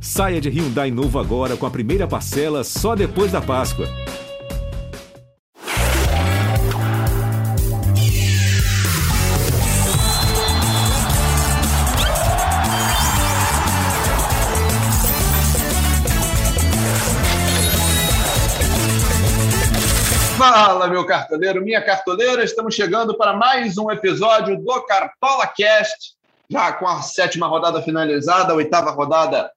Saia de Hyundai novo agora com a primeira parcela só depois da Páscoa. Fala, meu cartoleiro, minha cartoleira, estamos chegando para mais um episódio do Cartola Cast, já com a sétima rodada finalizada, a oitava rodada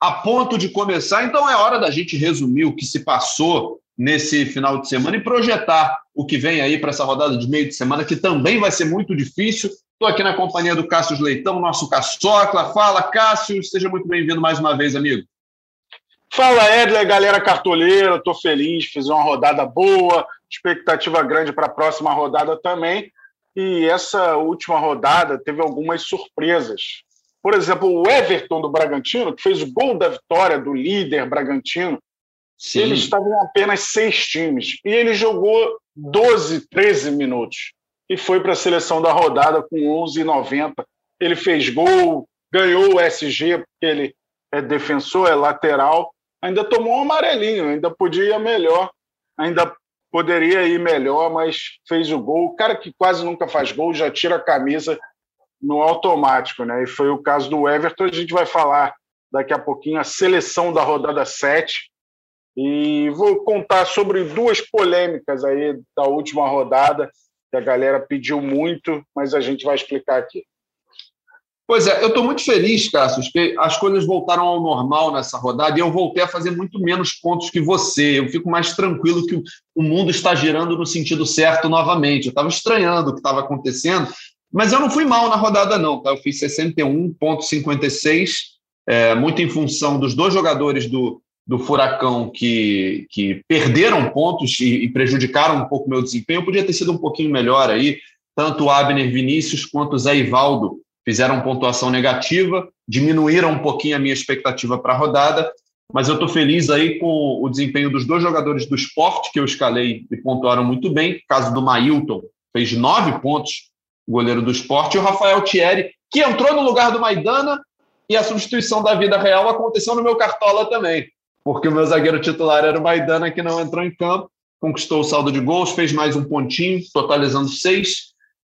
a ponto de começar, então é hora da gente resumir o que se passou nesse final de semana e projetar o que vem aí para essa rodada de meio de semana, que também vai ser muito difícil. Estou aqui na companhia do Cássio Leitão, nosso caçocla. Fala, Cássio, seja muito bem-vindo mais uma vez, amigo. Fala, Edler, galera cartoleira, estou feliz, fiz uma rodada boa, expectativa grande para a próxima rodada também. E essa última rodada teve algumas surpresas. Por exemplo, o Everton do Bragantino, que fez o gol da vitória do líder Bragantino, Sim. ele estava em apenas seis times. E ele jogou 12, 13 minutos. E foi para a seleção da rodada com 11,90. Ele fez gol, ganhou o SG, porque ele é defensor, é lateral. Ainda tomou um amarelinho, ainda podia ir melhor. Ainda poderia ir melhor, mas fez o gol. O cara que quase nunca faz gol já tira a camisa no automático, né? E foi o caso do Everton. A gente vai falar daqui a pouquinho a seleção da rodada 7. E vou contar sobre duas polêmicas aí da última rodada, que a galera pediu muito, mas a gente vai explicar aqui. Pois é, eu estou muito feliz, Cássio, que as coisas voltaram ao normal nessa rodada e eu voltei a fazer muito menos pontos que você. Eu fico mais tranquilo que o mundo está girando no sentido certo novamente. Eu estava estranhando o que estava acontecendo, mas eu não fui mal na rodada, não. Tá? Eu fiz 61,56, é, muito em função dos dois jogadores do, do Furacão que, que perderam pontos e, e prejudicaram um pouco o meu desempenho. Eu podia ter sido um pouquinho melhor aí. Tanto o Abner Vinícius quanto o Zé Ivaldo fizeram pontuação negativa, diminuíram um pouquinho a minha expectativa para a rodada, mas eu estou feliz aí com o desempenho dos dois jogadores do esporte que eu escalei e pontuaram muito bem. O caso do Mailton, fez nove pontos goleiro do esporte, e o Rafael Thierry, que entrou no lugar do Maidana, e a substituição da vida real aconteceu no meu cartola também, porque o meu zagueiro titular era o Maidana, que não entrou em campo, conquistou o saldo de gols, fez mais um pontinho, totalizando seis.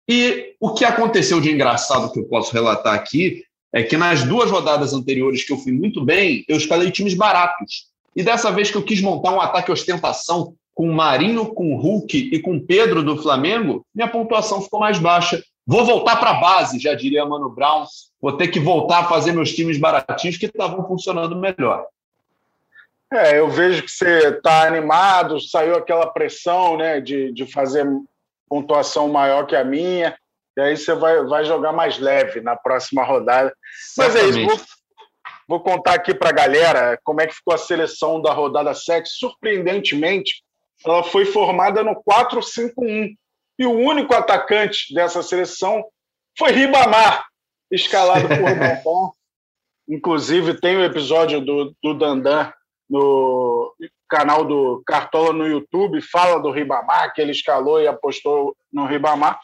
E o que aconteceu de engraçado que eu posso relatar aqui é que nas duas rodadas anteriores que eu fui muito bem, eu escalei times baratos. E dessa vez que eu quis montar um ataque ostentação com Marinho, com Hulk e com Pedro do Flamengo, minha pontuação ficou mais baixa. Vou voltar para a base, já diria Mano Brown. Vou ter que voltar a fazer meus times baratinhos que estavam funcionando melhor. É, eu vejo que você está animado, saiu aquela pressão né, de, de fazer pontuação maior que a minha, e aí você vai, vai jogar mais leve na próxima rodada. Mas é isso, vou, vou contar aqui para a galera como é que ficou a seleção da rodada 7. Surpreendentemente, ela foi formada no 4-5-1. E o único atacante dessa seleção foi Ribamar, escalado por Dandan. Inclusive, tem o um episódio do, do Dandan no canal do Cartola no YouTube, fala do Ribamar, que ele escalou e apostou no Ribamar.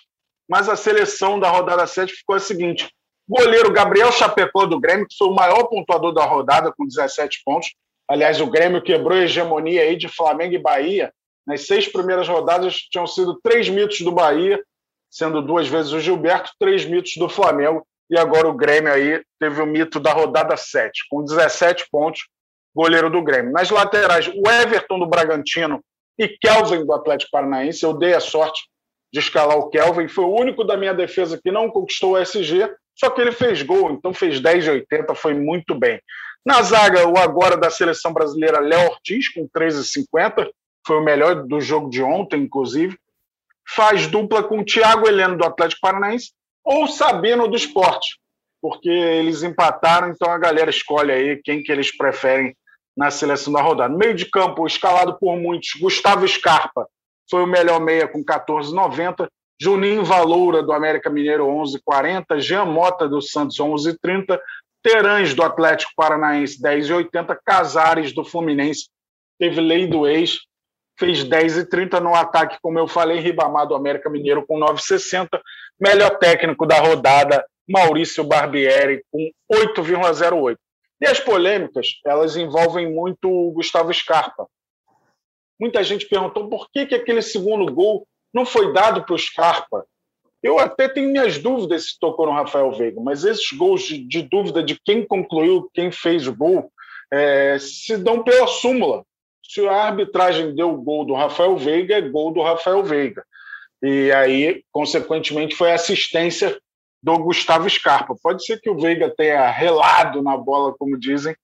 Mas a seleção da rodada 7 ficou a seguinte: goleiro Gabriel Chapecó do Grêmio, que foi o maior pontuador da rodada, com 17 pontos. Aliás, o Grêmio quebrou a hegemonia aí de Flamengo e Bahia nas seis primeiras rodadas tinham sido três mitos do Bahia, sendo duas vezes o Gilberto, três mitos do Flamengo, e agora o Grêmio aí teve o mito da rodada 7, com 17 pontos, goleiro do Grêmio. Nas laterais, o Everton do Bragantino e Kelvin do Atlético Paranaense. Eu dei a sorte de escalar o Kelvin, foi o único da minha defesa que não conquistou o SG, só que ele fez gol, então fez 10 de 80, foi muito bem. Na zaga, o agora da seleção brasileira, Léo Ortiz, com 13,50 foi o melhor do jogo de ontem, inclusive. Faz dupla com o Thiago Heleno do Atlético Paranaense ou Sabino do Esporte, porque eles empataram, então a galera escolhe aí quem que eles preferem na seleção da rodada. Meio de campo, escalado por muitos, Gustavo Scarpa foi o melhor meia com 14,90. Juninho Valoura, do América Mineiro, 11,40. Jean Mota, do Santos, 11,30. Terãs, do Atlético Paranaense, 10,80. Casares, do Fluminense, teve lei do ex, fez 10 e 30 no ataque, como eu falei, Ribamar do América Mineiro com 9,60. Melhor técnico da rodada, Maurício Barbieri, com 8,08. E as polêmicas, elas envolvem muito o Gustavo Scarpa. Muita gente perguntou por que, que aquele segundo gol não foi dado para o Scarpa. Eu até tenho minhas dúvidas se tocou no Rafael Veiga, mas esses gols de, de dúvida de quem concluiu, quem fez o gol, é, se dão pela súmula. Se a arbitragem deu o gol do Rafael Veiga, é gol do Rafael Veiga. E aí, consequentemente, foi assistência do Gustavo Scarpa. Pode ser que o Veiga tenha relado na bola, como dizem,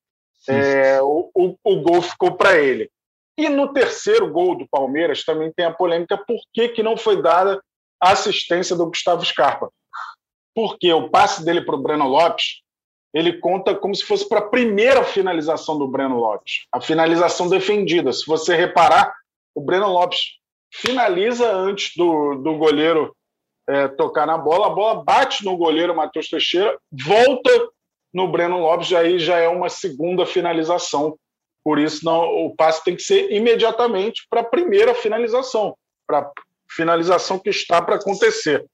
é, o, o, o, gol ficou para ele. E no terceiro gol do Palmeiras também tem a polêmica por que, que não foi dada a assistência do Gustavo Scarpa. Porque o passe dele para o Breno Lopes, ele conta como se fosse para a primeira finalização do Breno Lopes, a finalização defendida. Se você reparar, o Breno Lopes finaliza antes do, do goleiro é, tocar na bola, a bola bate no goleiro Matheus Teixeira, volta no Breno Lopes, aí já é uma segunda finalização. Por isso, não, o passe tem que ser imediatamente para a primeira finalização, para a finalização que está para acontecer.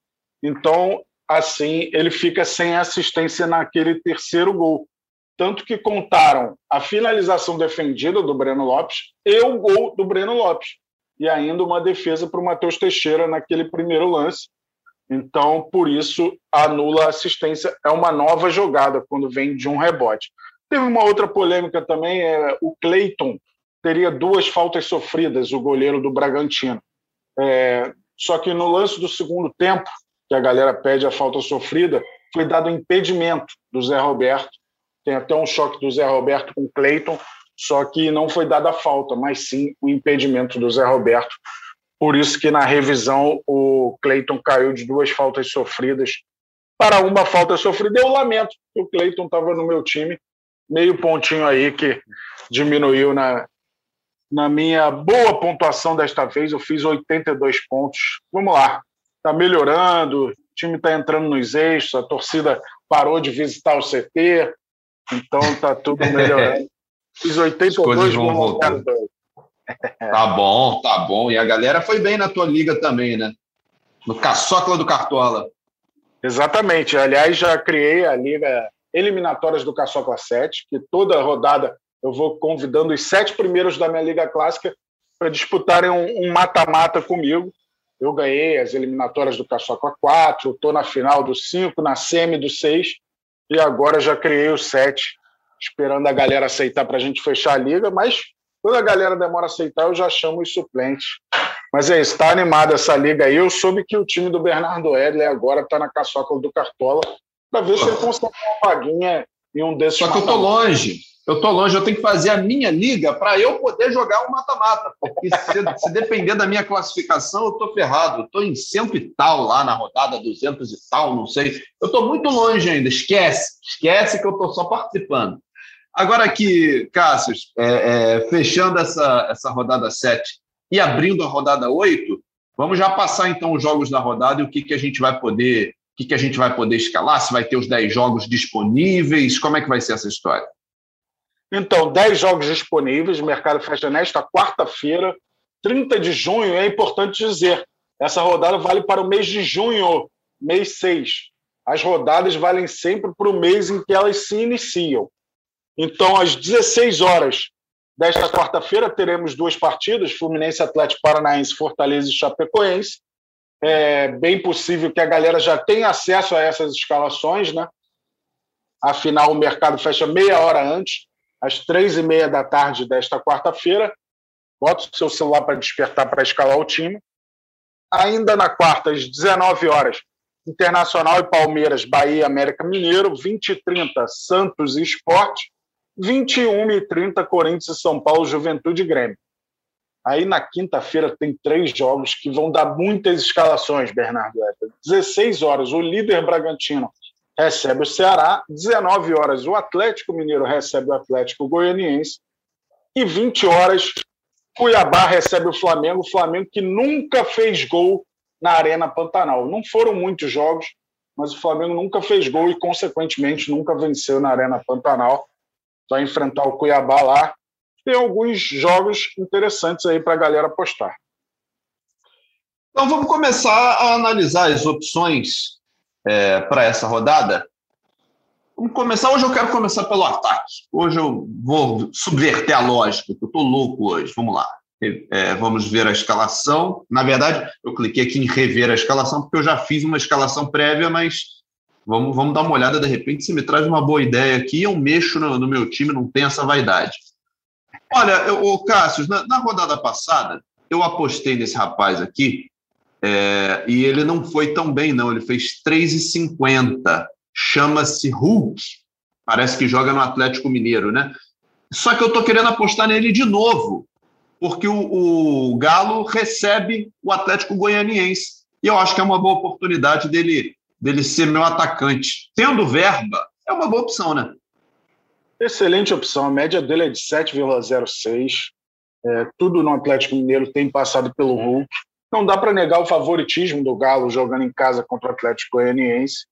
Então, assim, ele fica sem assistência naquele terceiro gol. Tanto que contaram a finalização defendida do Breno Lopes e o gol do Breno Lopes. E ainda uma defesa para o Matheus Teixeira naquele primeiro lance. Então, por isso, anula a assistência. É uma nova jogada quando vem de um rebote. Teve uma outra polêmica também, é, o Cleiton teria duas faltas sofridas, o goleiro do Bragantino. É, só que no lance do segundo tempo, que a galera pede a falta sofrida, foi dado impedimento do Zé Roberto. Tem até um choque do Zé Roberto com o Cleiton, só que não foi dada a falta, mas sim o impedimento do Zé Roberto por isso que na revisão o Cleiton caiu de duas faltas sofridas para uma falta sofrida. Eu lamento que o Cleiton estava no meu time, meio pontinho aí que diminuiu na, na minha boa pontuação desta vez. Eu fiz 82 pontos. Vamos lá, está melhorando, o time está entrando nos eixos, a torcida parou de visitar o CT, então está tudo melhorando. Fiz 82, As coisas vão voltar. Tá bom, tá bom. E a galera foi bem na tua liga também, né? No Caçocla do Cartola. Exatamente. Aliás, já criei a liga Eliminatórias do Caçocla 7, que toda rodada eu vou convidando os sete primeiros da minha liga clássica para disputarem um mata-mata comigo. Eu ganhei as eliminatórias do Caçocla 4, estou na final do 5, na semi do 6, e agora já criei o 7, esperando a galera aceitar para a gente fechar a liga, mas quando a galera demora a aceitar, eu já chamo os suplentes. Mas é isso, está animada essa liga aí. Eu soube que o time do Bernardo Edley agora está na caçoca do Cartola para ver se ele consegue uma vaguinha em um desses. Só que eu tô longe. Eu tô longe, eu tenho que fazer a minha liga para eu poder jogar o um mata-mata. Porque se, se, depender da minha classificação, eu tô ferrado. Eu tô em cento e tal lá na rodada, duzentos e tal, não sei. Eu tô muito longe ainda. Esquece, esquece que eu tô só participando. Agora aqui, Cássio, é, é, fechando essa, essa rodada 7 e abrindo a rodada 8, vamos já passar então os jogos da rodada e o que, que a gente vai poder, o que, que a gente vai poder escalar, se vai ter os 10 jogos disponíveis, como é que vai ser essa história? Então, 10 jogos disponíveis, o mercado fecha nesta quarta-feira, 30 de junho, é importante dizer, essa rodada vale para o mês de junho, mês 6. As rodadas valem sempre para o mês em que elas se iniciam. Então, às 16 horas desta quarta-feira, teremos duas partidas: Fluminense Atlético Paranaense, Fortaleza e Chapecoense. É bem possível que a galera já tenha acesso a essas escalações, né? Afinal, o mercado fecha meia hora antes, às três e meia da tarde desta quarta-feira. Bota o seu celular para despertar para escalar o time. Ainda na quarta, às 19 horas, Internacional e Palmeiras, Bahia América Mineiro, 20 e 30, Santos e Esporte. 21 e 30 Corinthians e São Paulo, Juventude e Grêmio. Aí na quinta-feira tem três jogos que vão dar muitas escalações, Bernardo. 16 horas, o líder Bragantino recebe o Ceará. 19 horas, o Atlético Mineiro recebe o Atlético Goianiense. E 20 horas, Cuiabá recebe o Flamengo. O Flamengo que nunca fez gol na Arena Pantanal. Não foram muitos jogos, mas o Flamengo nunca fez gol e, consequentemente, nunca venceu na Arena Pantanal vai enfrentar o Cuiabá lá. Tem alguns jogos interessantes aí para a galera apostar. Então vamos começar a analisar as opções é, para essa rodada. Vamos começar. Hoje eu quero começar pelo ataque. Hoje eu vou subverter a lógica, eu estou louco hoje. Vamos lá. É, vamos ver a escalação. Na verdade, eu cliquei aqui em rever a escalação, porque eu já fiz uma escalação prévia, mas vamos, vamos dar uma olhada. De repente, se me traz uma boa ideia aqui, eu mexo no, no meu time, não tem essa vaidade. Olha, o Cássio, na, na, rodada passada, eu apostei nesse rapaz aqui, é, e ele não foi tão bem, não. Ele fez 3,50 chama-se Hulk, parece que joga no Atlético Mineiro, né? Só que eu estou querendo apostar nele de novo, porque o, o, Galo recebe o Atlético Goianiense. E eu acho que é uma boa oportunidade dele, dele ser meu atacante. Tendo verba, é uma boa opção, né? Excelente opção. A média dele é de 7,06. É, tudo no Atlético Mineiro tem passado pelo Hulk. Não dá para negar o favoritismo do Galo jogando em casa contra o Atlético Goianiense.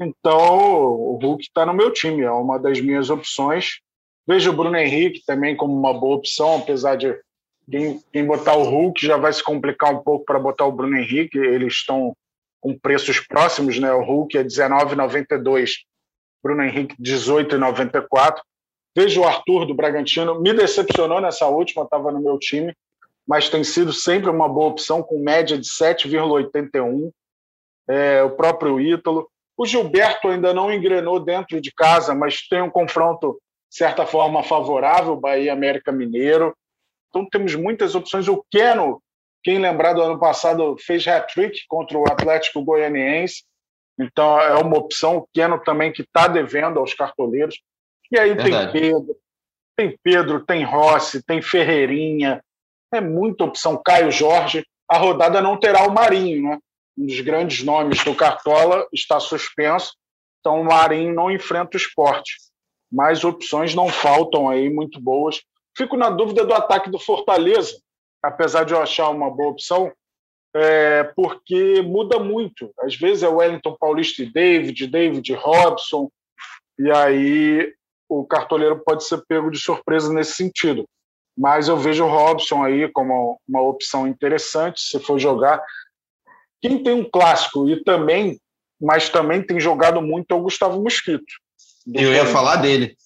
Então, o Hulk está no meu time, é uma das minhas opções. Vejo o Bruno Henrique também como uma boa opção, apesar de quem, botar o Hulk já vai se complicar um pouco para botar o Bruno Henrique. Eles estão com preços próximos, né? O Hulk é R$19,92, Bruno Henrique R$18,94. Vejo o Arthur do Bragantino, me decepcionou nessa última, estava no meu time, mas tem sido sempre uma boa opção, com média de 7,81. É, o próprio Ítalo. O Gilberto ainda não engrenou dentro de casa, mas tem um confronto, de certa forma, favorável, Bahia América Mineiro. Então temos muitas opções. O Keno, quem lembrar do ano passado, fez hat-trick contra o Atlético Goianiense. Então é uma opção. O Keno também que está devendo aos cartoleiros. E aí Verdade. tem Pedro, tem Pedro, tem Rossi, tem Ferreirinha. É muita opção. Caio Jorge. A rodada não terá o Marinho, né? um dos grandes nomes do Cartola, está suspenso, então o Marinho não enfrenta o esporte. Mas opções não faltam aí, muito boas. Fico na dúvida do ataque do Fortaleza, apesar de eu achar uma boa opção, é, porque muda muito. Às vezes é Wellington Paulista e David, David Robson, e aí o cartoleiro pode ser pego de surpresa nesse sentido. Mas eu vejo o Robson aí como uma opção interessante, se for jogar. Quem tem um clássico e também, mas também tem jogado muito é o Gustavo Mosquito. Eu ia falar dele.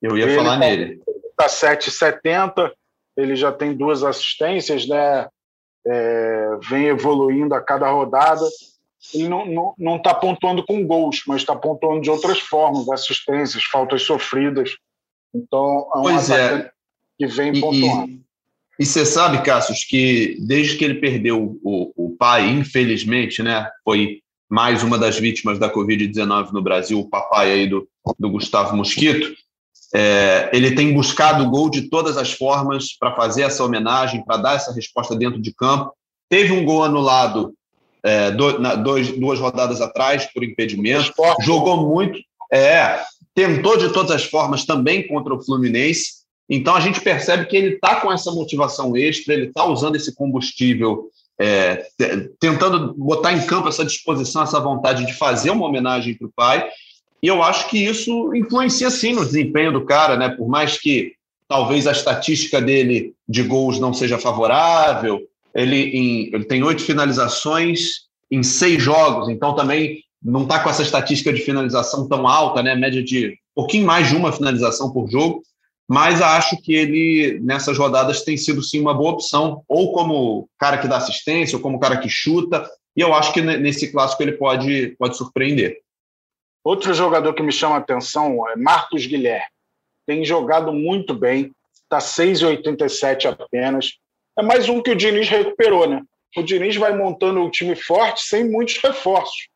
Eu ia ele falar tá, nele. Está 7,70, ele já tem duas assistências, né? É, vem evoluindo a cada rodada. Ele não está não, não tá pontuando com gols, mas está pontuando de outras formas, assistências, faltas sofridas. Então, é um pois é. Que vem pontuando. E, e você sabe, Cassius, que desde que ele perdeu o, o pai, infelizmente, né, foi mais uma das vítimas da Covid-19 no Brasil, o papai aí do, do Gustavo Mosquito, é, ele tem buscado o gol de todas as formas para fazer essa homenagem, para dar essa resposta dentro de campo. Teve um gol anulado é, do, na, dois, duas rodadas atrás por impedimento, jogou muito, é, tentou de todas as formas também contra o Fluminense, então a gente percebe que ele está com essa motivação extra, ele está usando esse combustível, é, tentando botar em campo essa disposição, essa vontade de fazer uma homenagem para o pai. E eu acho que isso influencia sim no desempenho do cara, né? Por mais que talvez a estatística dele de gols não seja favorável, ele, em, ele tem oito finalizações em seis jogos, então também não está com essa estatística de finalização tão alta, né? Média de um pouquinho mais de uma finalização por jogo mas acho que ele, nessas rodadas, tem sido sim uma boa opção, ou como cara que dá assistência, ou como cara que chuta, e eu acho que nesse clássico ele pode, pode surpreender. Outro jogador que me chama a atenção é Marcos Guilherme. Tem jogado muito bem, está 6,87 apenas. É mais um que o Diniz recuperou, né? O Diniz vai montando um time forte sem muitos reforços.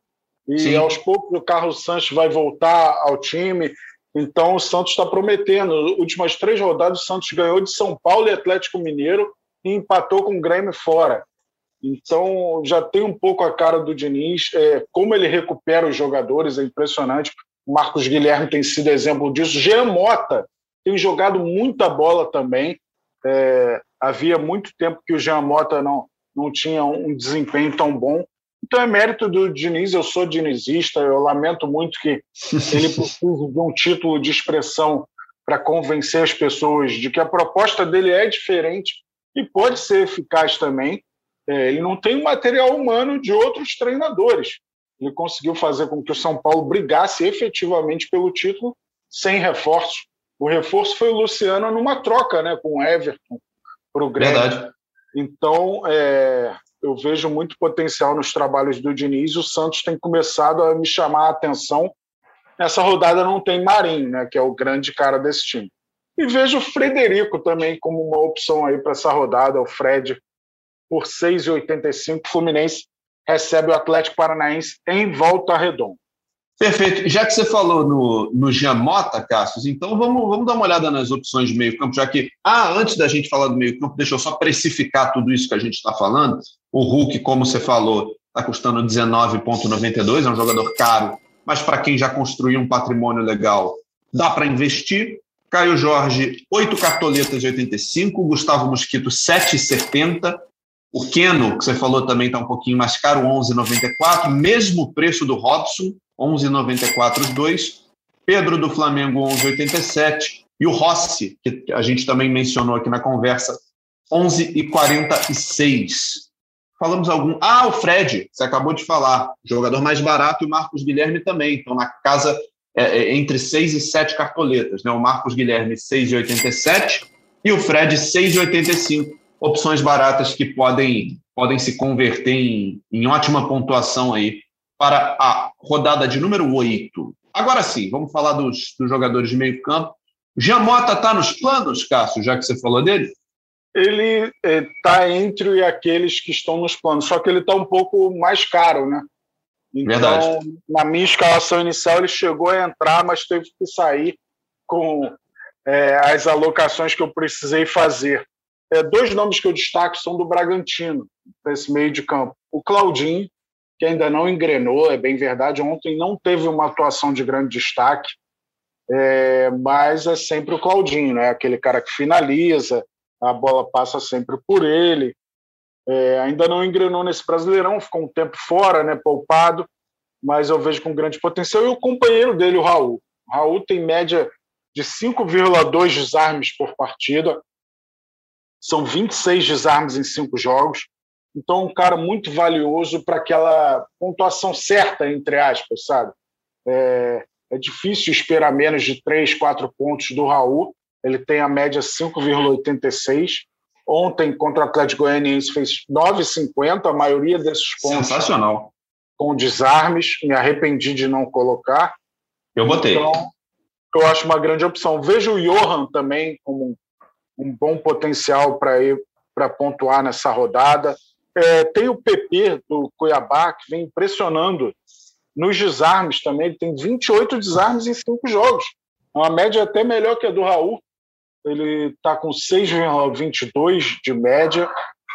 E Sim. aos poucos o Carlos Sanches vai voltar ao time, então o Santos está prometendo. Últimas três rodadas, o Santos ganhou de São Paulo e Atlético Mineiro e empatou com o Grêmio fora. Então já tem um pouco a cara do Diniz. É, como ele recupera os jogadores é impressionante. Marcos Guilherme tem sido exemplo disso. Jean Mota tem jogado muita bola também. É, havia muito tempo que o Jean Mota não, não tinha um desempenho tão bom. Então é mérito do Diniz, eu sou dinizista, eu lamento muito que ele precise de um título de expressão para convencer as pessoas de que a proposta dele é diferente e pode ser eficaz também. É, ele não tem o material humano de outros treinadores. ele conseguiu fazer com que o São Paulo brigasse efetivamente pelo título sem reforço. O reforço foi o Luciano numa troca né, com o Everton para o Grêmio. Verdade. Então, é, eu vejo muito potencial nos trabalhos do Diniz. O Santos tem começado a me chamar a atenção. Nessa rodada não tem Marinho, né, que é o grande cara desse time. E vejo o Frederico também como uma opção aí para essa rodada. O Fred por 6,85. Fluminense recebe o Atlético Paranaense em volta redonda. Perfeito. Já que você falou no, no Giamota, Cassius, então vamos, vamos dar uma olhada nas opções de meio-campo, já que, ah, antes da gente falar do meio-campo, deixa eu só precificar tudo isso que a gente está falando. O Hulk, como você falou, está custando 19,92, é um jogador caro, mas para quem já construiu um patrimônio legal, dá para investir. Caio Jorge, 8 cartoletas de 85, Gustavo Mosquito, 7,70. O Keno, que você falou também está um pouquinho mais caro, 11,94, mesmo preço do Robson, 11,94 os dois. Pedro do Flamengo, 11,87. E o Rossi, que a gente também mencionou aqui na conversa, 11,46. Falamos algum. Ah, o Fred, você acabou de falar. Jogador mais barato e o Marcos Guilherme também. Então, na casa é, é, entre 6 e 7 cartoletas. Né? O Marcos Guilherme, 6,87 e o Fred, 6,85. Opções baratas que podem, podem se converter em, em ótima pontuação aí para a rodada de número 8. Agora sim, vamos falar dos, dos jogadores de meio campo. Jamota está nos planos, Cássio, já que você falou dele? Ele está é, entre aqueles que estão nos planos, só que ele está um pouco mais caro, né? Então, Verdade. na minha escalação inicial, ele chegou a entrar, mas teve que sair com é, as alocações que eu precisei fazer. É, dois nomes que eu destaco são do Bragantino, nesse meio de campo. O Claudinho, que ainda não engrenou, é bem verdade. Ontem não teve uma atuação de grande destaque, é, mas é sempre o Claudinho, né? aquele cara que finaliza, a bola passa sempre por ele. É, ainda não engrenou nesse Brasileirão, ficou um tempo fora, né, poupado, mas eu vejo com grande potencial. E o companheiro dele, o Raul. O Raul tem média de 5,2 desarmes por partida, são 26 desarmes em cinco jogos. Então, um cara muito valioso para aquela pontuação certa, entre aspas, sabe? É, é, difícil esperar menos de 3, 4 pontos do Raul. Ele tem a média 5,86. Ontem, contra o Atlético Goianiense, fez 9,50, a maioria desses pontos. Sensacional. Com desarmes, me arrependi de não colocar. Eu botei. Então, eu acho uma grande opção. Vejo o Johan também como um bom potencial para ir para pontuar nessa rodada. É, tem o PP do Cuiabá, que vem impressionando nos desarmes também. Ele tem 28 desarmes em cinco jogos. Uma média até melhor que a do Raul. Ele está com 6,22 de média.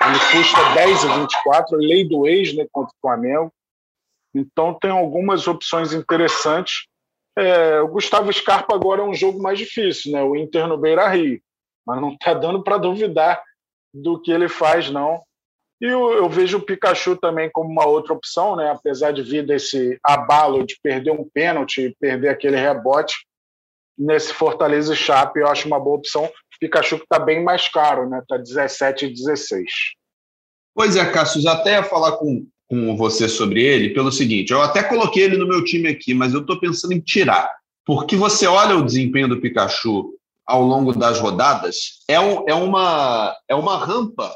Ele custa 10,24, lei do ex né, contra o Flamengo. Então tem algumas opções interessantes. É, o Gustavo Scarpa agora é um jogo mais difícil, né? O Inter no Beira Rio. Mas não está dando para duvidar do que ele faz, não. E eu, eu, vejo o Pikachu também como uma outra opção, né? apesar de vir desse abalo de perder um pênalti perder aquele rebote. Nesse Fortaleza e Chape, eu acho uma boa opção. Pikachu que está bem mais caro, né? Está 17 e 16. Pois é, Cássio, já até ia falar com, com você sobre ele pelo seguinte: eu até coloquei ele no meu time aqui, mas eu estou pensando em tirar. Porque você olha o desempenho do Pikachu ao longo das rodadas, é, um, é, uma, é uma rampa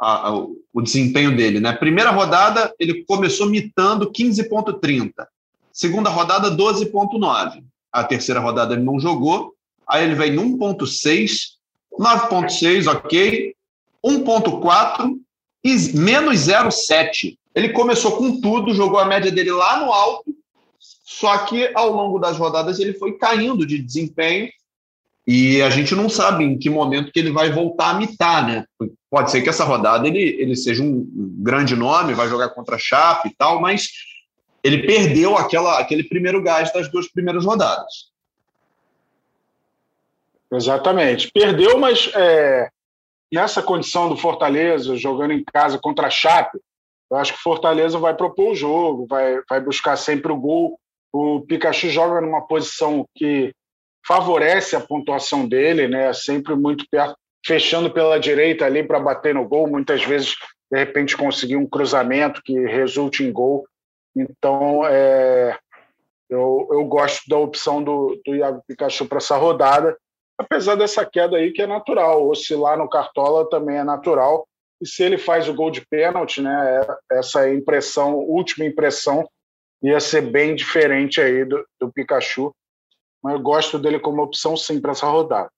a, a, o desempenho dele. Né? Primeira rodada, ele começou mitando 15,30. Segunda rodada, 12,9. A terceira rodada ele não jogou. Aí ele vem 1,6, 9,6, ok. 1,4 e menos 0,7. Ele começou com tudo, jogou a média dele lá no alto, só que ao longo das rodadas ele foi caindo de desempenho e a gente não sabe em que momento que ele vai voltar a mitar, né? Pode ser que essa rodada ele, ele seja um grande nome, vai jogar contra a Chape e tal, mas ele perdeu aquela, aquele primeiro gás das duas primeiras rodadas. Exatamente. Perdeu, mas é, nessa condição do Fortaleza, jogando em casa contra a Chape, eu acho que o Fortaleza vai propor o jogo, vai, vai buscar sempre o gol. O Pikachu joga numa posição que favorece a pontuação dele, né? Sempre muito perto, fechando pela direita ali para bater no gol, muitas vezes de repente conseguir um cruzamento que resulte em gol. Então, é, eu, eu gosto da opção do, do Iago Pikachu para essa rodada, apesar dessa queda aí que é natural. Oscilar no Cartola também é natural. E se ele faz o gol de pênalti, né, é, essa impressão, última impressão, ia ser bem diferente aí do, do Pikachu. Mas eu gosto dele como opção sim para essa rodada.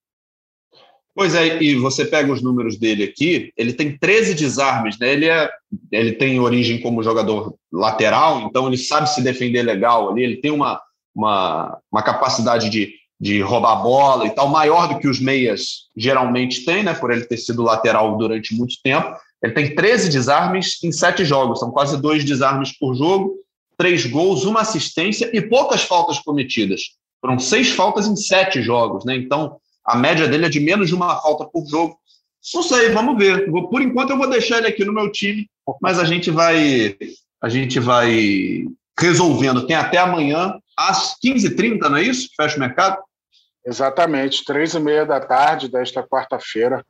Pois é, e você pega os números dele aqui, ele tem 13 desarmes, né? Ele, é, ele tem origem como jogador lateral, então ele sabe se defender legal ali, ele tem uma, uma, uma capacidade de, de roubar bola e tal, maior do que os meias geralmente têm, né? Por ele ter sido lateral durante muito tempo. Ele tem 13 desarmes em sete jogos, são quase dois desarmes por jogo, três gols, uma assistência e poucas faltas cometidas. Foram seis faltas em sete jogos, né? Então, a média dele é de menos de uma falta por jogo. Não sei, vamos ver. Por enquanto eu vou deixar ele aqui no meu time, mas a gente vai a gente vai resolvendo. Tem até amanhã às 15h30, não é isso? Fecha o mercado? Exatamente, três e meia da tarde desta quarta-feira.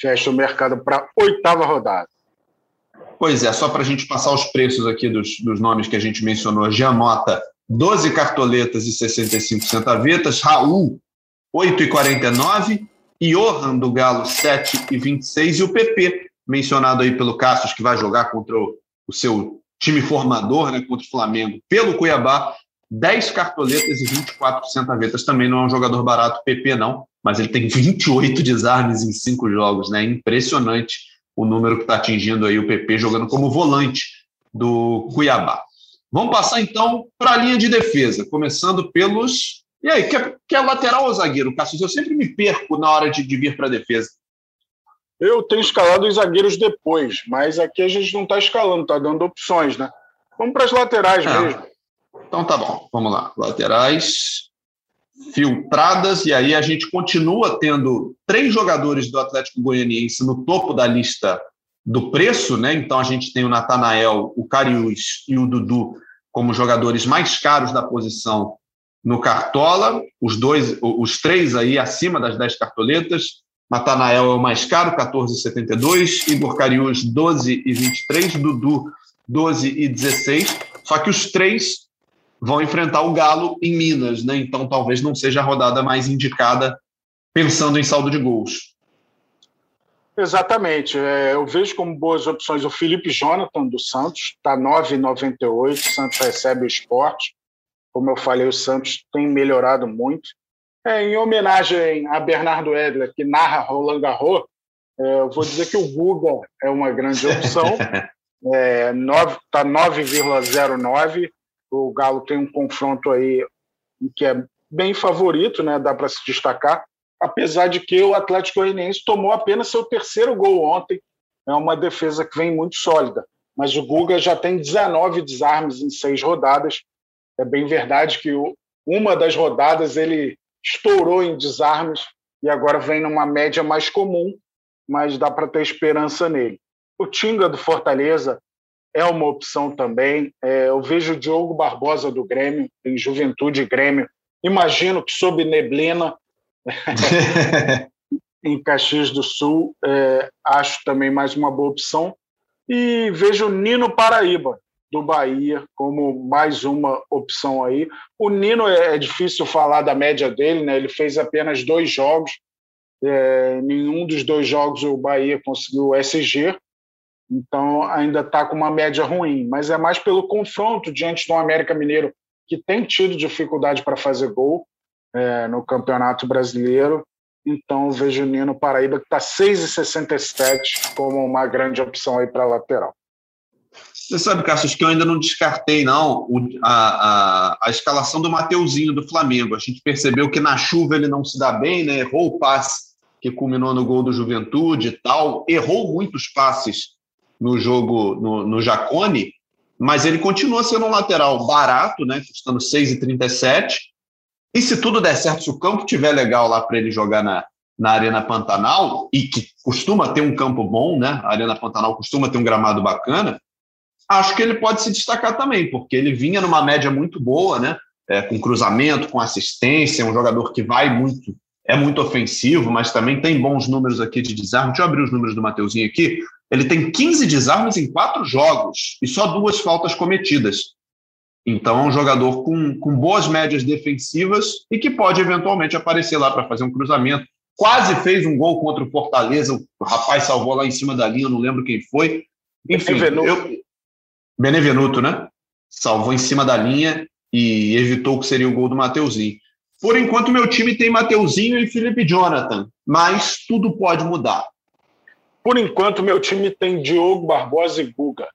Fecha o mercado para oitava rodada. Pois é, só para a gente passar os preços aqui dos, dos nomes que a gente mencionou. Giamota, 12 cartoletas e 65 centavetas. Raul, 8,49, Johan do Galo 7,26 e o PP, mencionado aí pelo Cassius, que vai jogar contra o, o seu time formador, né, contra o Flamengo, pelo Cuiabá, 10 cartoletas e 24 centavetas. Também não é um jogador barato, PP não, mas ele tem 28 desarmes em cinco jogos, né? Impressionante o número que está atingindo aí o PP jogando como volante do Cuiabá. Vamos passar então para a linha de defesa, começando pelos e aí, quer, quer lateral ou zagueiro, Cassius? Eu sempre me perco na hora de, de vir para a defesa. Eu tenho escalado os zagueiros depois, mas aqui a gente não está escalando, está dando opções, né? Vamos para as laterais é. mesmo. Então tá bom, vamos lá. Laterais filtradas, e aí a gente continua tendo três jogadores do Atlético Goianiense no topo da lista do preço, né? Então a gente tem o Natanael, o Cariús e o Dudu como jogadores mais caros da posição no Cartola, os dois, os três aí acima das 10 cartoletas. Natanael é o mais caro, 14,72. Igor Cariús, 12,23. Dudu, 12,16. Só que os três vão enfrentar o Galo em Minas, né? Então talvez não seja a rodada mais indicada pensando em saldo de gols. Exatamente. É, eu vejo como boas opções o Felipe Jonathan do Santos, está 9,98. Santos recebe o esporte. Como eu falei, o Santos tem melhorado muito. É, em homenagem a Bernardo Edler, que narra Roland Garros, é, eu vou dizer que o Guga é uma grande opção. Está é, 9,09. O Galo tem um confronto aí que é bem favorito, né? dá para se destacar. Apesar de que o Atlético Goianiense tomou apenas seu terceiro gol ontem. É uma defesa que vem muito sólida. Mas o Guga já tem 19 desarmes em seis rodadas é bem verdade que uma das rodadas ele estourou em desarmes e agora vem numa média mais comum, mas dá para ter esperança nele. O Tinga do Fortaleza é uma opção também. É, eu vejo o Diogo Barbosa do Grêmio, em Juventude Grêmio. Imagino que sob neblina em Caxias do Sul, é, acho também mais uma boa opção. E vejo Nino Paraíba, do Bahia como mais uma opção aí. O Nino é, é difícil falar da média dele, né? Ele fez apenas dois jogos. É, nenhum dos dois jogos o Bahia conseguiu SG, então ainda está com uma média ruim. Mas é mais pelo confronto diante do América Mineiro que tem tido dificuldade para fazer gol é, no Campeonato Brasileiro. Então vejo o Nino Paraíba que está 6,67 como uma grande opção aí para lateral. Você sabe, Cassius, que eu ainda não descartei, não, a, a, a, escalação do Mateuzinho do Flamengo. A gente percebeu que na chuva ele não se dá bem, né? Errou o passe que culminou no gol do Juventude e tal. Errou muitos passes no jogo no, no Jacone, mas ele continua sendo um lateral barato, né? Custando 6,37. E se tudo der certo, se o campo estiver legal lá para ele jogar na, na Arena Pantanal, e que costuma ter um campo bom, né? A Arena Pantanal costuma ter um gramado bacana acho que ele pode se destacar também, porque ele vinha numa média muito boa, né? É, com cruzamento, com assistência, um jogador que vai muito, é muito ofensivo, mas também tem bons números aqui de desarme. Deixa eu abrir os números do Mateuzinho aqui. Ele tem 15 desarmes em quatro jogos e só duas faltas cometidas. Então é um jogador com, com boas médias defensivas e que pode eventualmente aparecer lá para fazer um cruzamento. Quase fez um gol contra o Fortaleza, o rapaz salvou lá em cima da linha, não lembro quem foi. Enfim, Benevenuto, eu... Benevenuto né? Salvou em cima da linha e evitou que seria o gol do Mateuzinho. Por enquanto, meu time tem Mateuzinho e Felipe Jonathan, mas tudo pode mudar. Por enquanto, meu time tem Diogo Barbosa e Guga.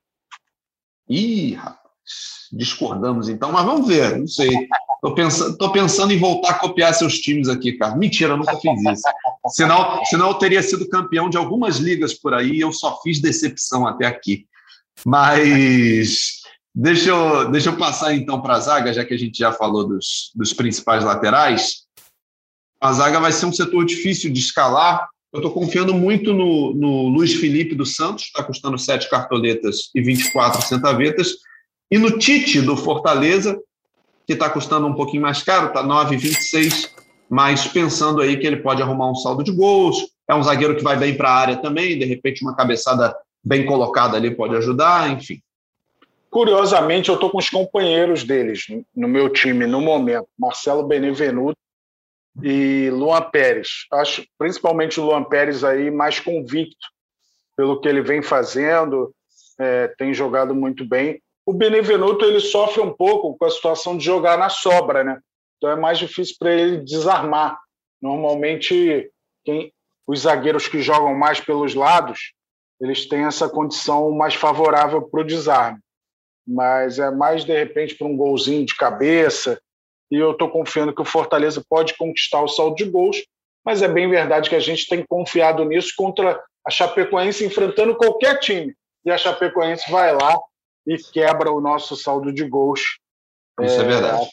Ih, rapaz, discordamos então, mas vamos ver, não sei. Estou pensando, pensando em voltar a copiar seus times aqui, cara. Mentira, nunca fiz isso. Senão, senão eu teria sido campeão de algumas ligas por aí, e eu só fiz decepção até aqui. Mas deixa eu, deixa eu passar então para a zaga, já que a gente já falou dos, dos principais laterais. A zaga vai ser um setor difícil de escalar, eu estou confiando muito no, no Luiz Felipe dos Santos, está custando 7 cartoletas e 24 centavetas, e no Tite do Fortaleza, que está custando um pouquinho mais caro, está 9,26, mas pensando aí que ele pode arrumar um saldo de gols, é um zagueiro que vai bem para a área também, de repente uma cabeçada bem colocada ali pode ajudar, enfim. Curiosamente, eu estou com os companheiros deles no meu time no momento, Marcelo Benevenuto e Luan Pérez. Acho principalmente o Luan Pérez aí mais convicto pelo que ele vem fazendo, é, tem jogado muito bem. O Benevenuto ele sofre um pouco com a situação de jogar na sobra, né? Então é mais difícil para ele desarmar. Normalmente quem, os zagueiros que jogam mais pelos lados eles têm essa condição mais favorável para o desarme. Mas é mais de repente para um golzinho de cabeça, e eu estou confiando que o Fortaleza pode conquistar o saldo de gols, mas é bem verdade que a gente tem confiado nisso contra a Chapecoense enfrentando qualquer time. E a Chapecoense vai lá e quebra o nosso saldo de gols. Isso é, é verdade. A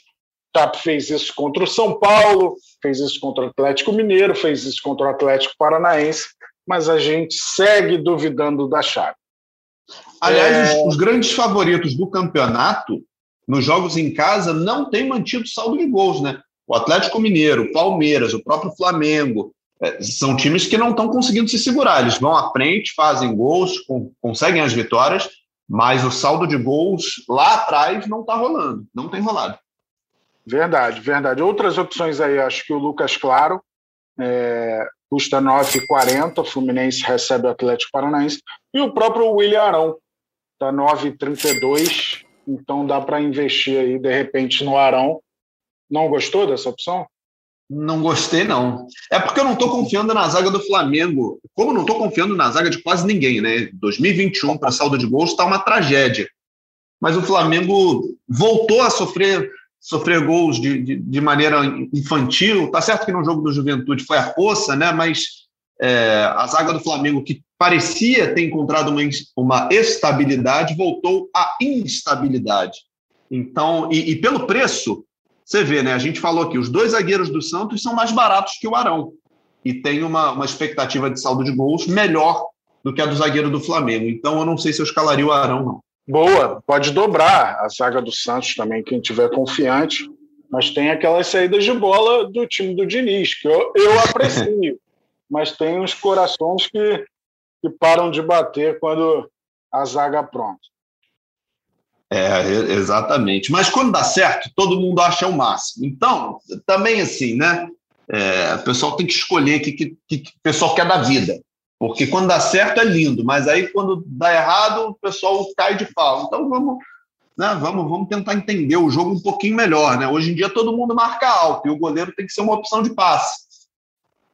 TAP fez isso contra o São Paulo, fez isso contra o Atlético Mineiro, fez isso contra o Atlético Paranaense, mas a gente segue duvidando da chave. Aliás, é... os, os grandes favoritos do campeonato nos jogos em casa não tem mantido saldo de gols, né? O Atlético Mineiro, o Palmeiras, o próprio Flamengo, é, são times que não estão conseguindo se segurar. Eles vão à frente, fazem gols, com, conseguem as vitórias, mas o saldo de gols lá atrás não está rolando, não tem rolado. Verdade, verdade. Outras opções aí, acho que o Lucas Claro é, custa 9,40, o Fluminense recebe o Atlético Paranaense, e o próprio William Arão está 9,32 então dá para investir aí, de repente, no Arão. Não gostou dessa opção? Não gostei, não. É porque eu não estou confiando na zaga do Flamengo. Como não estou confiando na zaga de quase ninguém, né? 2021 para saldo de gols está uma tragédia. Mas o Flamengo voltou a sofrer sofrer gols de, de, de, maneira infantil. Tá certo que no jogo do Juventude foi a poça, né? Mas é, a zaga do Flamengo, que parecia ter encontrado uma, uma estabilidade, voltou à instabilidade. Então, e, e, pelo preço, você vê, né? A gente falou aqui, os dois zagueiros do Santos são mais baratos que o Arão. E tem uma, uma expectativa de saldo de gols melhor do que a do zagueiro do Flamengo. Então, eu não sei se eu escalaria o Arão, não. Boa, pode dobrar a zaga do Santos também, quem tiver confiante. Mas tem aquelas saídas de bola do time do Diniz, que eu, eu aprecio mas tem uns corações que, que param de bater quando a zaga pronta. É, exatamente. Mas quando dá certo, todo mundo acha o máximo. Então, também assim, né? É, o pessoal tem que escolher o que, que, que o pessoal quer da vida. Porque quando dá certo é lindo, mas aí quando dá errado, o pessoal cai de pau. Então vamos, né, vamos, vamos tentar entender o jogo um pouquinho melhor. Né? Hoje em dia todo mundo marca alto e o goleiro tem que ser uma opção de passe.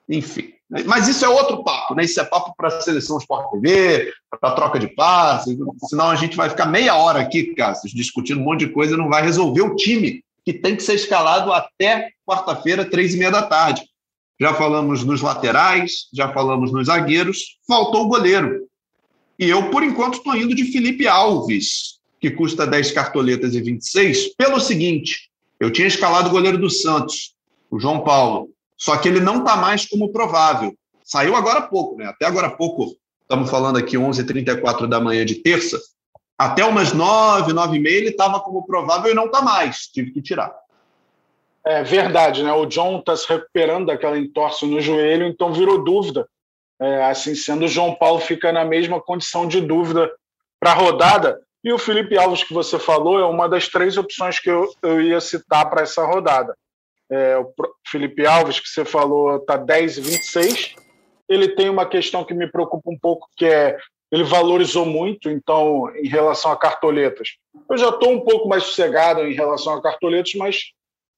Enfim. Mas isso é outro papo, né? Isso é papo para a seleção Sport TV, para troca de passes. Senão a gente vai ficar meia hora aqui, Cássio, discutindo um monte de coisa e não vai resolver o time que tem que ser escalado até quarta-feira, três e meia da tarde. Já falamos nos laterais, já falamos nos zagueiros, faltou o goleiro. E eu, por enquanto, estou indo de Felipe Alves, que custa 10 cartoletas e 26, pelo seguinte: eu tinha escalado o goleiro do Santos, o João Paulo. Só que ele não está mais como provável. Saiu agora há pouco, né? Até agora há pouco, estamos falando aqui 11h34 da manhã de terça, até umas 9, 9 e meia ele estava como provável e não está mais. Tive que tirar. É verdade, né? O John está se recuperando daquela entorse no joelho, então virou dúvida. É, assim sendo, o João Paulo fica na mesma condição de dúvida para a rodada. E o Felipe Alves, que você falou, é uma das três opções que eu, eu ia citar para essa rodada. É, o Felipe Alves, que você falou, está 10 e 26. Ele tem uma questão que me preocupa um pouco, que é ele valorizou muito, então, em relação a cartoletas. Eu já estou um pouco mais sossegado em relação a cartoletas, mas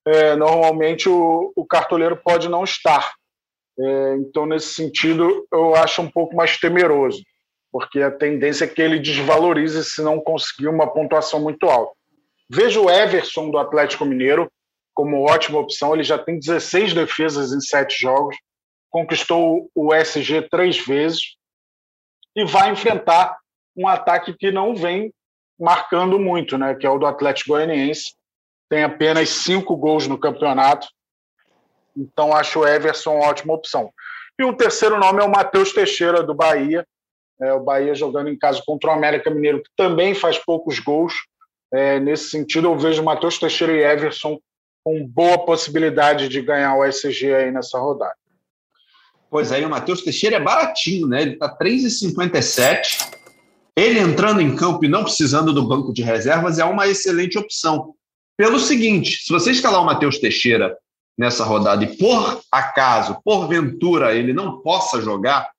é, normalmente o, o, cartoleiro pode não estar. É, então, nesse sentido, eu acho um pouco mais temeroso, porque a tendência é que ele desvalorize se não conseguir uma pontuação muito alta. Vejo o Everson do Atlético Mineiro como ótima opção, ele já tem 16 defesas em sete jogos, conquistou o SG três vezes e vai enfrentar um ataque que não vem marcando muito, né, que é o do Atlético Goianiense. Tem apenas cinco gols no campeonato, então acho o Everson uma ótima opção. E o terceiro nome é o Matheus Teixeira, do Bahia. É, o Bahia jogando em casa contra o América Mineiro, que também faz poucos gols. É, nesse sentido, eu vejo Matheus Teixeira e Everson com boa possibilidade de ganhar o SG aí nessa rodada. Pois aí, o Matheus Teixeira é baratinho, né? Ele está 3,57. Ele entrando em campo e não precisando do banco de reservas é uma excelente opção. Pelo seguinte, se você escalar o Matheus Teixeira nessa rodada e por acaso, porventura, ele não possa jogar,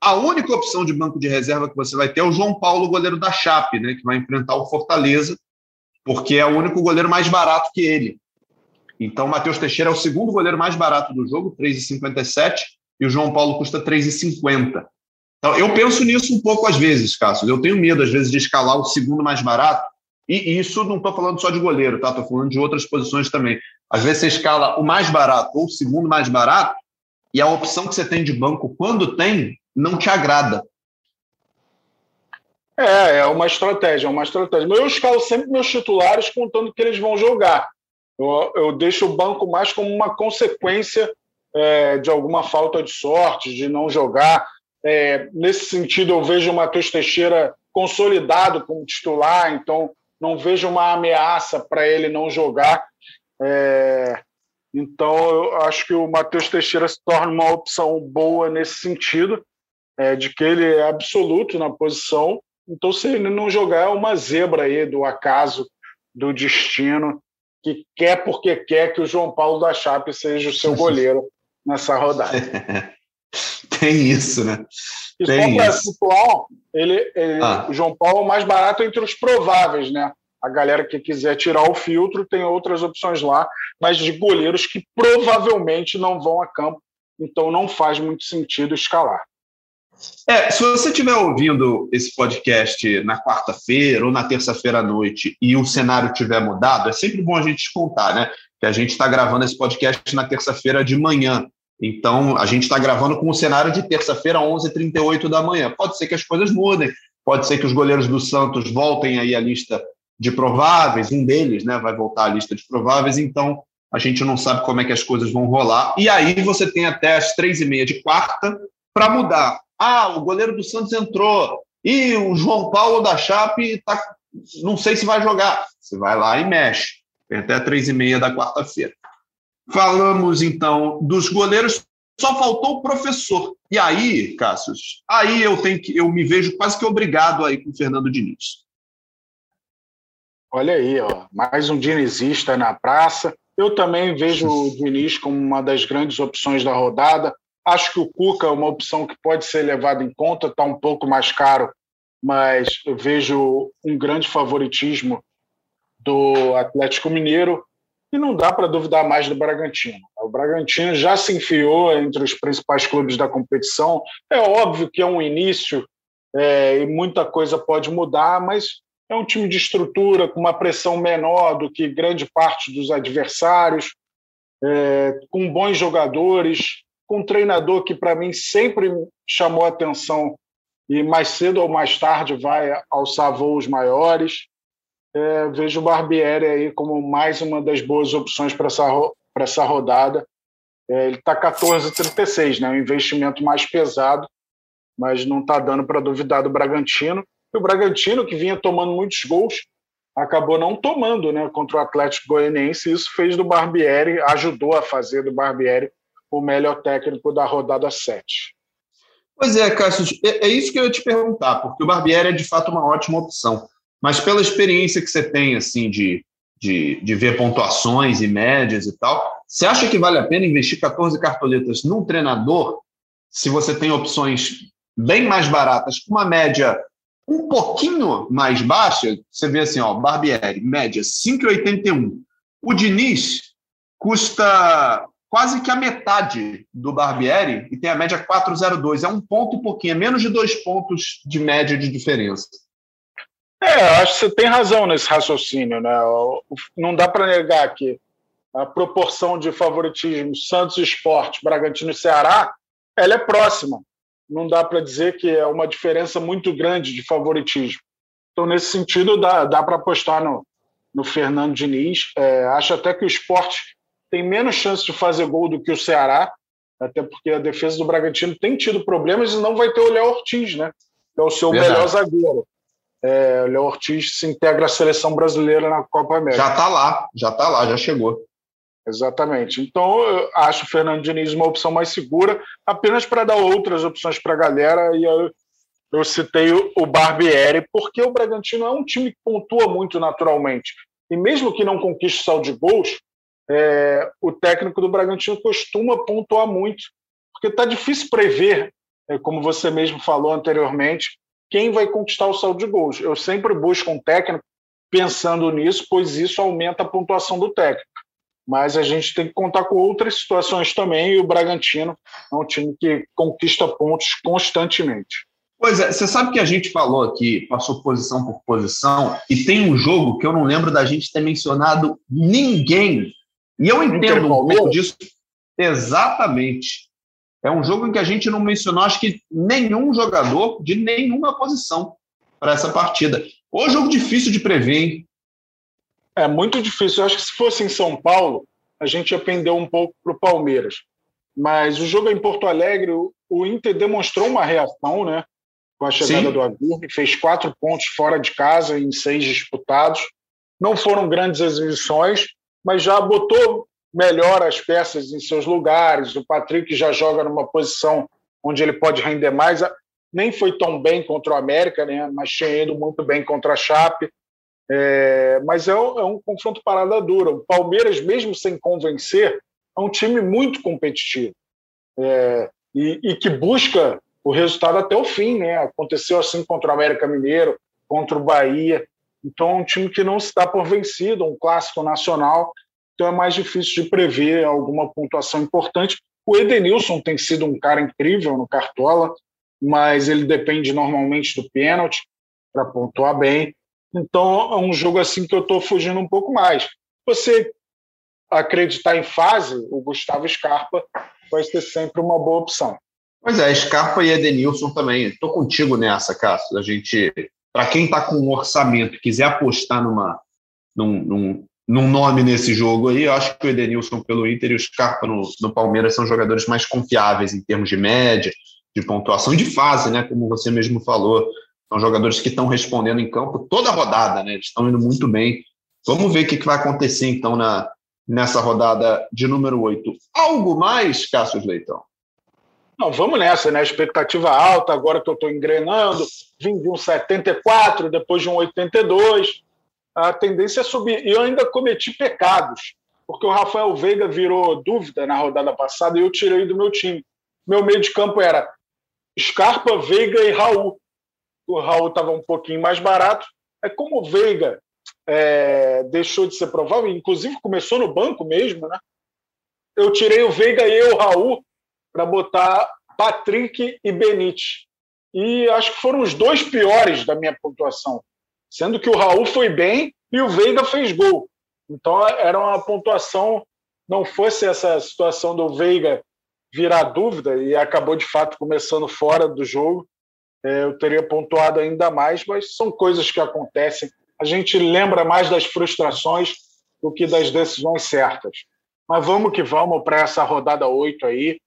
a única opção de banco de reserva que você vai ter é o João Paulo, goleiro da Chape, né, que vai enfrentar o Fortaleza, porque é o único goleiro mais barato que ele. Então, o Matheus Teixeira é o segundo goleiro mais barato do jogo, 3,57 e o João Paulo custa 3,50. Então, eu penso nisso um pouco às vezes, Cássio. Eu tenho medo, às vezes, de escalar o segundo mais barato. E isso não estou falando só de goleiro, tá? Estou falando de outras posições também. Às vezes você escala o mais barato ou o segundo mais barato, e a opção que você tem de banco, quando tem, não te agrada. É, é uma estratégia, é uma estratégia. Mas eu escalo sempre meus titulares contando que eles vão jogar. Eu, eu deixo o banco mais como uma consequência é, de alguma falta de sorte, de não jogar. É, nesse sentido, eu vejo o Matheus Teixeira consolidado como titular, então não vejo uma ameaça para ele não jogar. É, então, eu acho que o Matheus Teixeira se torna uma opção boa nesse sentido, é, de que ele é absoluto na posição. Então, se ele não jogar, é uma zebra aí do acaso, do destino, que quer porque quer que o João Paulo da Chape seja o seu goleiro nessa rodada. Tem isso, né? E Tem só para situar, ele, ele ah. o João Paulo é o mais barato entre os prováveis, né? A galera que quiser tirar o filtro tem outras opções lá, mas de goleiros que provavelmente não vão a campo, então não faz muito sentido escalar. É, se você estiver ouvindo esse podcast na quarta-feira ou na terça-feira à noite e o cenário tiver mudado, é sempre bom a gente contar, né? Que a gente está gravando esse podcast na terça-feira de manhã. Então, a gente está gravando com o cenário de terça-feira, 11h38 da manhã. Pode ser que as coisas mudem, pode ser que os goleiros do Santos voltem aí à lista de prováveis, um deles né, vai voltar à lista de prováveis, então a gente não sabe como é que as coisas vão rolar. E aí você tem até as três e meia de quarta para mudar. Ah, o goleiro do Santos entrou e o João Paulo da Chape tá, não sei se vai jogar. Você vai lá e mexe. Tem até três e meia da quarta-feira. Falamos então dos goleiros, só faltou o professor. E aí, Cássius, aí eu tenho que eu me vejo quase que obrigado aí com o Fernando Diniz. Olha aí, ó, mais um dinizista na praça. Eu também vejo o Diniz como uma das grandes opções da rodada. Acho que o Cuca é uma opção que pode ser levada em conta, está um pouco mais caro, mas eu vejo um grande favoritismo do Atlético Mineiro. E não dá para duvidar mais do Bragantino. O Bragantino já se enfiou entre os principais clubes da competição. É óbvio que é um início é, e muita coisa pode mudar, mas é um time de estrutura com uma pressão menor do que grande parte dos adversários, é, com bons jogadores, com um treinador que para mim sempre chamou atenção e mais cedo ou mais tarde vai alçar voos maiores é, vejo o Barbieri aí como mais uma das boas opções para essa, essa rodada. É, ele está 14,36, né? um investimento mais pesado, mas não está dando para duvidar do Bragantino. E o Bragantino, que vinha tomando muitos gols, acabou não tomando né, contra o Atlético Goianiense. Isso fez do Barbieri, ajudou a fazer do Barbieri o melhor técnico da rodada 7. Pois é, Cássio, é, é isso que eu ia te perguntar, porque o Barbieri é de fato uma ótima opção. mas pela experiência que você tem, assim, de, de, de ver pontuações e médias e tal, você acha que vale a pena investir 14 cartoletas num treinador se você tem opções bem mais baratas, com uma média um pouquinho mais baixa? Você vê assim, ó, Barbieri, média 5,81. O Diniz custa quase que a metade do Barbieri e tem a média 4,02. É um ponto e pouquinho, é menos de dois pontos de média de diferença. É, acho que você tem razão nesse raciocínio, né? Não dá para negar que a proporção de favoritismo Santos Esporte, Bragantino e Ceará, ela é próxima. Não dá para dizer que é uma diferença muito grande de favoritismo. Então, nesse sentido, dá, dá para apostar no, no Fernando Diniz. É, acho até que o esporte tem menos chance de fazer gol do que o Ceará, até porque a defesa do Bragantino tem tido problemas e não vai ter o Léo Ortiz, né? Que é o seu Verdade. melhor zagueiro. É, o Léo Ortiz se integra à seleção brasileira na Copa América. Já está lá, já está lá, já chegou. Exatamente. Então, eu acho o Fernando Diniz uma opção mais segura, apenas para dar outras opções para a galera. E eu, eu citei o Barbieri, porque o Bragantino é um time que pontua muito naturalmente. E mesmo que não conquiste saldo de gols, é, o técnico do Bragantino costuma pontuar muito, porque está difícil prever, é, como você mesmo falou anteriormente, quem vai conquistar o saldo de gols. Eu sempre busco um técnico pensando nisso, pois isso aumenta a pontuação do técnico. Mas a gente tem que contar com outras situações também, e o Bragantino é um time que conquista pontos constantemente. Pois é, você sabe que a gente falou aqui, passou posição por posição, e tem um jogo que eu não lembro da gente ter mencionado ninguém e eu entendo um pouco disso. Exatamente. É um jogo em que a gente não mencionou, acho que nenhum jogador de nenhuma posição para essa partida. Ou jogo difícil de prever, hein? É muito difícil. Eu acho que se fosse em São Paulo, a gente ia pender um pouco para o Palmeiras. Mas o jogo é em Porto Alegre, o Inter demonstrou uma reação, né? Com a chegada Sim. do Aguirre, fez quatro pontos fora de casa em seis disputados. Não foram grandes exibições, mas já botou melhor as peças em seus lugares. O Patrick já joga numa posição onde ele pode render mais. Nem foi tão bem contra o América, né? mas tinha ido muito bem contra a Chape. É, mas é um, é um, confronto parada dura. O Palmeiras, mesmo sem convencer, é um time muito competitivo é, e, e, que busca o resultado até o fim. Né? Aconteceu assim contra o América Mineiro, contra o Bahia. Então, é um time que não se dá por vencido, um clássico nacional, então é mais difícil de prever alguma pontuação importante. O Edenilson tem sido um cara incrível no Cartola, mas ele depende normalmente do pênalti para pontuar bem. Então é um jogo assim que eu estou fugindo um pouco mais. Você acreditar em fase, o Gustavo Scarpa vai ser sempre uma boa opção. Pois é, Scarpa e Edenilson também. Estou contigo nessa, Cássio. A gente para quem está com um orçamento quiser apostar numa, num, num, num, nome nesse jogo aí, eu acho que o Edenilson pelo Inter e o Scarpa no, no Palmeiras são jogadores mais confiáveis em termos de média, de pontuação e de fase, né? Como você mesmo falou. São jogadores que estão respondendo em campo toda a rodada, né? Eles estão indo muito bem. Vamos ver o que, que vai acontecer então na, nessa rodada de número 8. Algo mais, Cássio Leitão? Não, vamos nessa, né? Expectativa alta, agora que eu estou engrenando, vim de um 74, depois de um 82. A tendência é subir. E eu ainda cometi pecados, porque o Rafael Veiga virou dúvida na rodada passada e eu tirei do meu time. Meu meio de campo era Scarpa, Veiga e Raul. O Raul estava um pouquinho mais barato. É como o Veiga é, deixou de ser provável, inclusive começou no banco mesmo, né? Eu tirei o Veiga e o Raul para botar Patrick e Benite. E acho que foram os dois piores da minha pontuação, sendo que o Raul foi bem e o Veiga fez gol. Então era uma pontuação, não fosse essa situação do Veiga virar dúvida e acabou de fato começando fora do jogo, é, eu teria pontuado ainda mais, mas são coisas que acontecem. A gente lembra mais das frustrações do que das decisões certas. Mas vamos que vamos para essa rodada 8 aí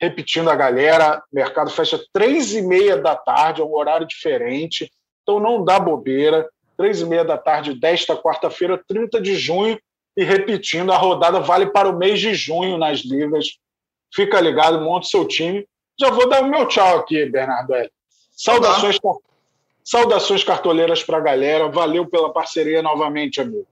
repetindo a galera, o mercado fecha três e meia da tarde, é um horário diferente, então não dá bobeira. Três e meia da tarde desta quarta-feira, 30 de junho, e repetindo, a rodada vale para o mês de junho nas ligas. Fica ligado, monte seu time. Já vou dar o meu tchau aqui, Bernardo L. Saudações, Saudações cartoleiras para a galera. Valeu pela parceria novamente, amigo.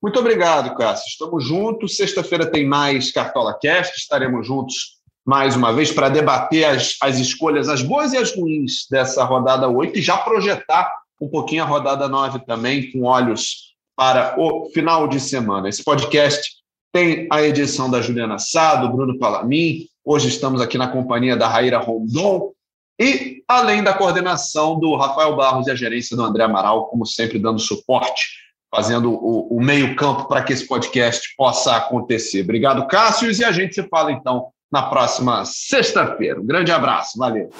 Muito obrigado, Cássio. Estamos juntos. Sexta-feira tem mais Cartola Cast. Estaremos juntos mais uma vez para debater as, as escolhas, as boas e as ruins dessa rodada 8 e já projetar um pouquinho a rodada 9 também, com olhos para o final de semana. Esse podcast tem a edição da Juliana Sado, Bruno Palamin. Hoje estamos aqui na companhia da Raíra Rondon e além da coordenação do Rafael Barros e a gerência do André Amaral, como sempre, dando suporte, fazendo o, o meio-campo para que esse podcast possa acontecer. Obrigado, Cássio, e a gente se fala então na próxima sexta-feira. Um grande abraço, valeu.